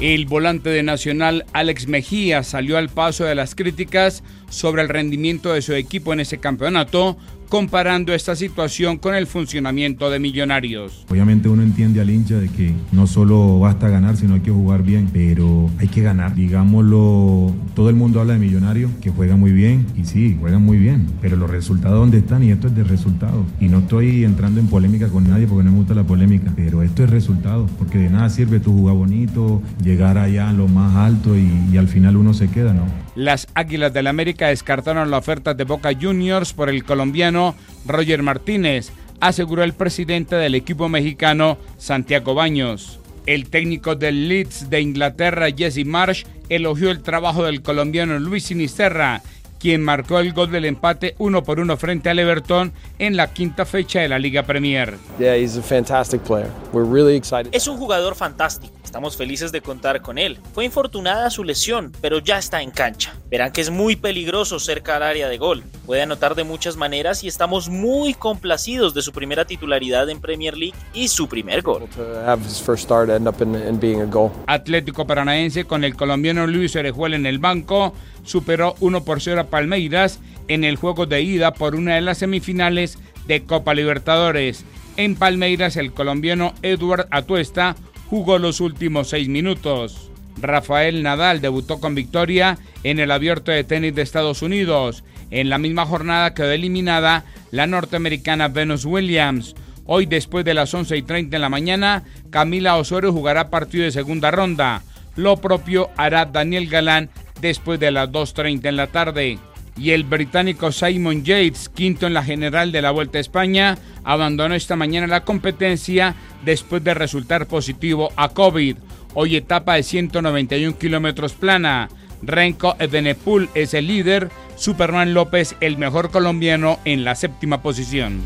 El volante de Nacional Alex Mejía salió al paso de las críticas sobre el rendimiento de su equipo en ese campeonato, comparando esta situación con el funcionamiento de Millonarios. Obviamente uno entiende al hincha de que no solo basta ganar, sino hay que jugar bien, pero hay que ganar. Digámoslo, todo el mundo habla de Millonarios, que juegan muy bien, y sí, juegan muy bien, pero los resultados dónde están, y esto es de resultados. Y no estoy entrando en polémica con nadie porque no me gusta la polémica, pero esto es resultados, porque de nada sirve tu jugar bonito, llegar allá a lo más alto y, y al final uno se queda, ¿no? Las Águilas del América descartaron la oferta de Boca Juniors por el colombiano Roger Martínez, aseguró el presidente del equipo mexicano Santiago Baños. El técnico del Leeds de Inglaterra, Jesse Marsh, elogió el trabajo del colombiano Luis Sinisterra quien marcó el gol del empate uno por uno frente al Everton en la quinta fecha de la Liga Premier. Es un jugador fantástico. Estamos felices de contar con él. Fue infortunada su lesión, pero ya está en cancha. Verán que es muy peligroso cerca al área de gol. Puede anotar de muchas maneras y estamos muy complacidos de su primera titularidad en Premier League y su primer gol. Atlético Paranaense con el colombiano Luis Orejuela en el banco superó 1 por 0 a Palmeiras en el juego de ida por una de las semifinales de Copa Libertadores. En Palmeiras el colombiano Edward Atuesta jugó los últimos seis minutos. Rafael Nadal debutó con victoria en el abierto de tenis de Estados Unidos. En la misma jornada quedó eliminada la norteamericana Venus Williams. Hoy, después de las 11 y 30 de la mañana, Camila Osorio jugará partido de segunda ronda. Lo propio hará Daniel Galán después de las 2.30 en la tarde. Y el británico Simon Yates, quinto en la general de la Vuelta a España, abandonó esta mañana la competencia después de resultar positivo a COVID. Hoy etapa de 191 kilómetros plana. Renko Ebenepul es el líder, Superman López el mejor colombiano en la séptima posición.